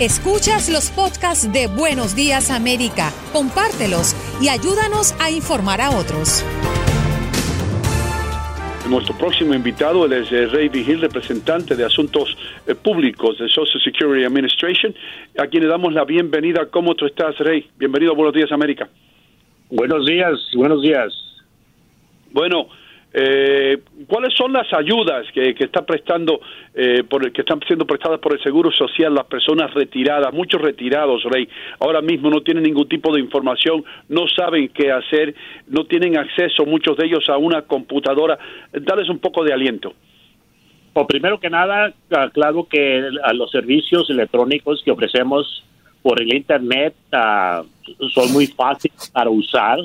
Escuchas los podcasts de Buenos Días América, compártelos y ayúdanos a informar a otros. Nuestro próximo invitado es eh, Ray Vigil, representante de Asuntos eh, Públicos de Social Security Administration, a quien le damos la bienvenida. ¿Cómo tú estás, Ray? Bienvenido a Buenos Días América. Buenos días, buenos días. Bueno, eh, ¿cuáles son las ayudas que, que está prestando, eh, por el, que están siendo prestadas por el Seguro Social las personas retiradas? Muchos retirados, Rey, ahora mismo no tienen ningún tipo de información, no saben qué hacer, no tienen acceso, muchos de ellos, a una computadora. Dales un poco de aliento. Pues primero que nada, claro que a los servicios electrónicos que ofrecemos por el Internet ah, son muy fáciles para usar.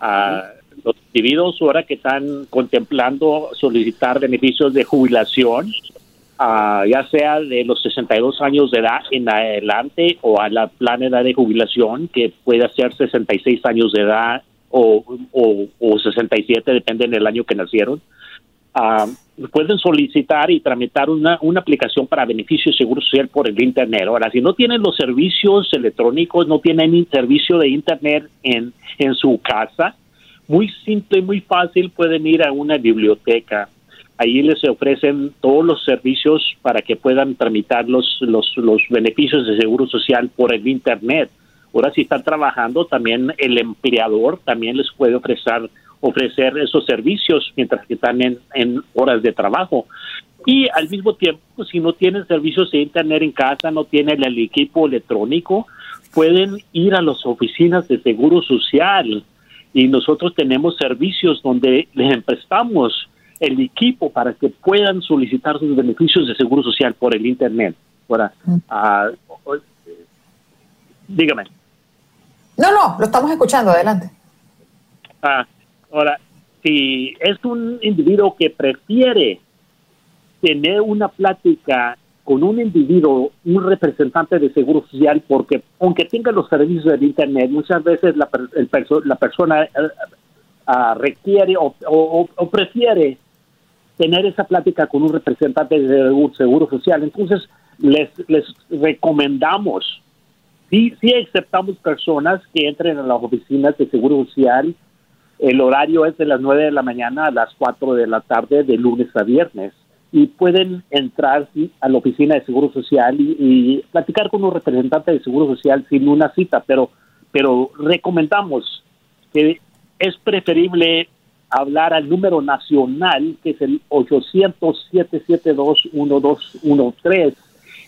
Ah, los individuos ahora que están contemplando solicitar beneficios de jubilación, ah, ya sea de los 62 años de edad en adelante o a la plan de jubilación, que puede ser 66 años de edad o, o, o 67, depende del año que nacieron. Ah, pueden solicitar y tramitar una, una aplicación para beneficio de seguro social por el Internet. Ahora, si no tienen los servicios electrónicos, no tienen servicio de Internet en, en su casa, muy simple y muy fácil pueden ir a una biblioteca. Ahí les ofrecen todos los servicios para que puedan tramitar los, los, los beneficios de seguro social por el Internet. Ahora si están trabajando, también el empleador también les puede ofrecer, ofrecer esos servicios mientras que están en, en horas de trabajo. Y al mismo tiempo, si no tienen servicios de Internet en casa, no tienen el equipo electrónico, pueden ir a las oficinas de seguro social y nosotros tenemos servicios donde les prestamos el equipo para que puedan solicitar sus beneficios de seguro social por el internet. Ahora, ah, dígame. No, no, lo estamos escuchando, adelante. Ah, ahora, si es un individuo que prefiere tener una plática con un individuo, un representante de seguro social, porque aunque tenga los servicios del Internet, muchas veces la, la persona ah, requiere o, prefiere tener esa plática con un representante de seguro social. Entonces, les, les recomendamos, sí, sí aceptamos personas que entren a las oficinas de seguro social. El horario es de las 9 de la mañana a las 4 de la tarde, de lunes a viernes y pueden entrar a la oficina de Seguro Social y, platicar con un representante de Seguro Social sin una cita, pero, pero recomendamos que es preferible hablar al número nacional, que es el 800-772-1213,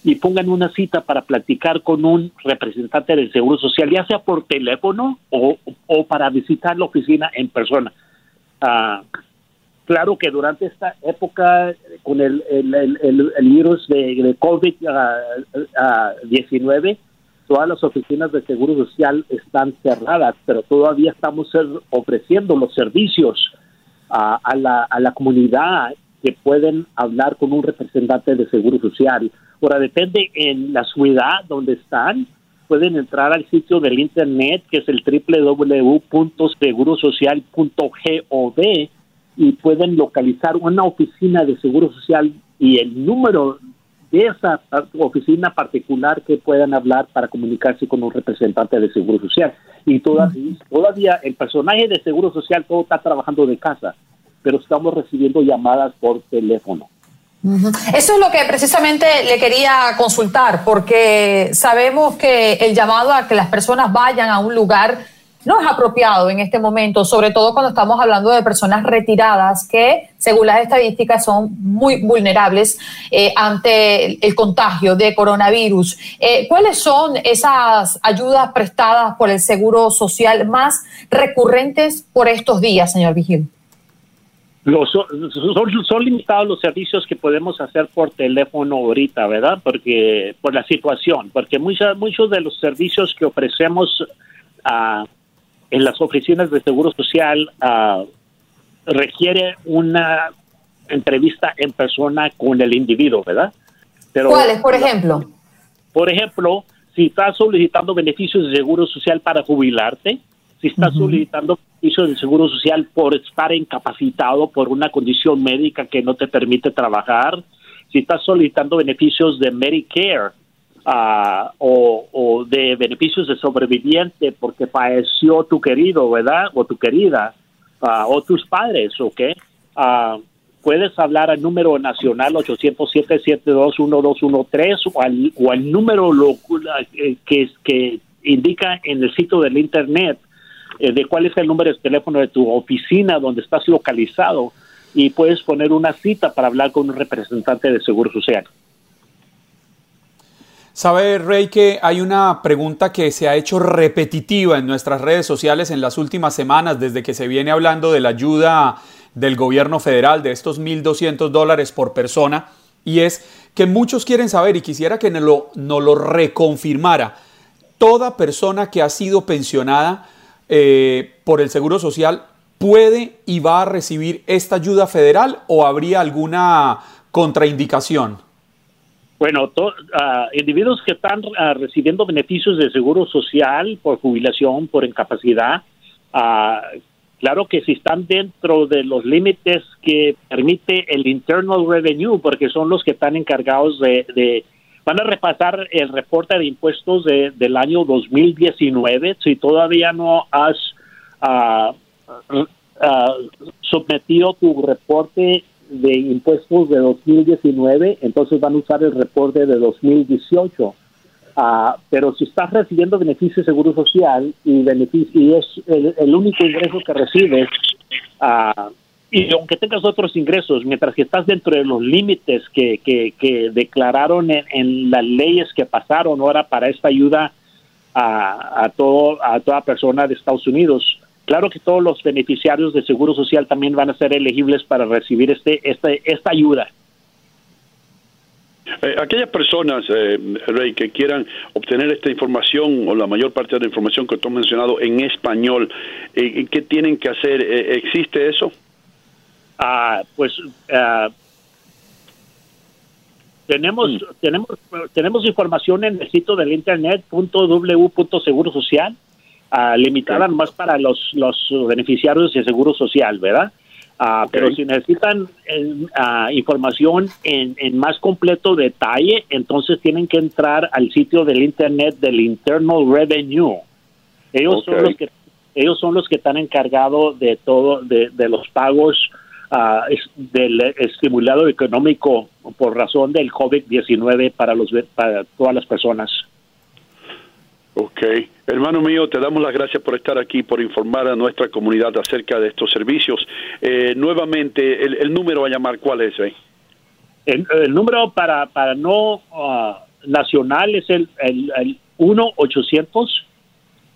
y pongan una cita para platicar con un representante del Seguro Social, ya sea por teléfono o, o para visitar la oficina en persona. Ah, claro que durante esta época con el, virus de, de COVID-19, todas las oficinas de Seguro Social están cerradas, pero todavía estamos ofreciendo los servicios a, a, la, a la comunidad que pueden hablar con un representante de Seguro Social. Ahora, depende en la ciudad donde están, pueden entrar al sitio del internet que es el www.segurosocial.gov y pueden localizar una oficina de Seguro Social y el número de esa oficina particular que puedan hablar para comunicarse con un representante de Seguro Social. Y todavía, todavía el personaje de Seguro Social todo está trabajando de casa, pero estamos recibiendo llamadas por teléfono. Eso es lo que precisamente le quería consultar, porque sabemos que el llamado a que las personas vayan a un lugar no es apropiado en este momento, sobre todo cuando estamos hablando de personas retiradas que, según las estadísticas, son muy vulnerables eh, ante el contagio de coronavirus. Eh, ¿Cuáles son esas ayudas prestadas por el Seguro Social más recurrentes por estos días, señor Vigil? Los, son, limitados los servicios que podemos hacer por teléfono ahorita, ¿verdad? Porque por la situación, porque muchos muchos de los servicios que ofrecemos uh, en las oficinas de Seguro Social uh, requiere una entrevista en persona con el individuo, ¿verdad? Pero, ¿Cuáles, por ejemplo? Por ejemplo, si estás solicitando beneficios de Seguro Social para jubilarte, si estás solicitando beneficios de seguro social por estar incapacitado por una condición médica que no te permite trabajar, si estás solicitando beneficios de Medicare uh, o, de beneficios de sobreviviente porque falleció tu querido, ¿verdad? O tu querida, uh, o tus padres, ¿ok? Uh, puedes hablar al número nacional 807-721-213 o al, o al número lo, que, que indica en el sitio del Internet eh, de cuál es el número de teléfono de tu oficina donde estás localizado y puedes poner una cita para hablar con un representante de Seguro Social. Sabe, Rey, que hay una pregunta que se ha hecho repetitiva en nuestras redes sociales en las últimas semanas, desde que se viene hablando de la ayuda del gobierno federal, de estos 1.200 dólares por persona, y es que muchos quieren saber, y quisiera que nos lo, reconfirmara, toda persona que ha sido pensionada eh, por el Seguro Social puede y va a recibir esta ayuda federal o habría alguna contraindicación? Bueno, uh, individuos que están uh, recibiendo beneficios de seguro social por jubilación, por incapacidad, uh, claro que si están dentro de los límites que permite el Internal Revenue, porque son los que están encargados de Van a repasar el reporte de impuestos de, del año 2019. Si todavía no has sometido tu reporte de impuestos de 2019, entonces van a usar el reporte de 2018. Uh, ah, pero si estás recibiendo beneficio de seguro social y, beneficio, y es el, el único ingreso que recibes, uh, y aunque tengas otros ingresos, mientras que estás dentro de los límites que, que, declararon en, las leyes que pasaron ahora para esta ayuda a, a, todo, a toda persona de Estados Unidos, claro que todos los beneficiarios de Seguro Social también van a ser elegibles para recibir este, este esta ayuda. Eh, aquellas personas, eh, Rey, que quieran obtener esta información o la mayor parte de la información que tú has mencionado en español, eh, ¿qué tienen que hacer? ¿Existe eso? Ah, pues uh, tenemos, mm. tenemos, tenemos información en el sitio del internet .w social uh, limitada más para los, los beneficiarios de seguro social, ¿verdad? Uh, Pero si necesitan información en, en, más completo detalle, entonces tienen que entrar al sitio del internet del Internal Revenue. Ellos son los que ellos son los que están encargados de todo de, de los pagos del estimulado económico por razón del COVID-19 para, los, para todas las personas. Ok. Hermano mío, te damos las gracias por estar aquí, por informar a nuestra comunidad acerca de estos servicios. Eh, nuevamente, el, número a llamar, ¿cuál es? Eh? El, número para, para no ah, nacional es el, el, el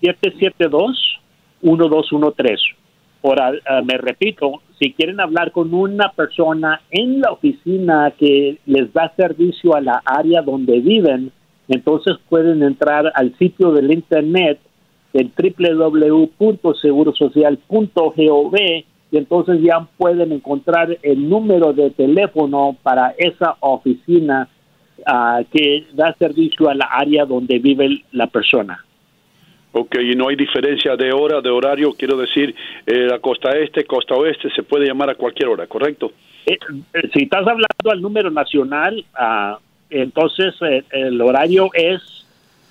1-800-772-1213. Ahora, ah, me repito, si quieren hablar con una persona en la oficina que les da servicio a la área donde viven, entonces pueden entrar al sitio del internet en www.segurosocial.gov y entonces ya pueden encontrar el número de teléfono para esa oficina ah, que da servicio a la área donde vive la persona. Ok, y no hay diferencia de hora, de horario, quiero decir, eh, la costa este, costa oeste, se puede llamar a cualquier hora, ¿correcto? Eh, eh, si estás hablando al número nacional, ah, entonces el horario es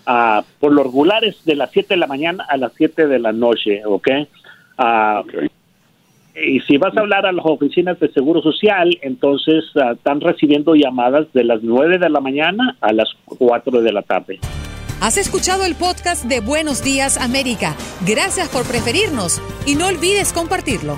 ah, por lo regular es de las 7 de la mañana a las 7 de la noche, ¿ok? Ah, y si vas a hablar a las oficinas de Seguro Social, entonces están recibiendo llamadas de las 9 de la mañana a las 4 de la tarde. Has escuchado el podcast de Buenos Días América. Gracias por preferirnos y no olvides compartirlo.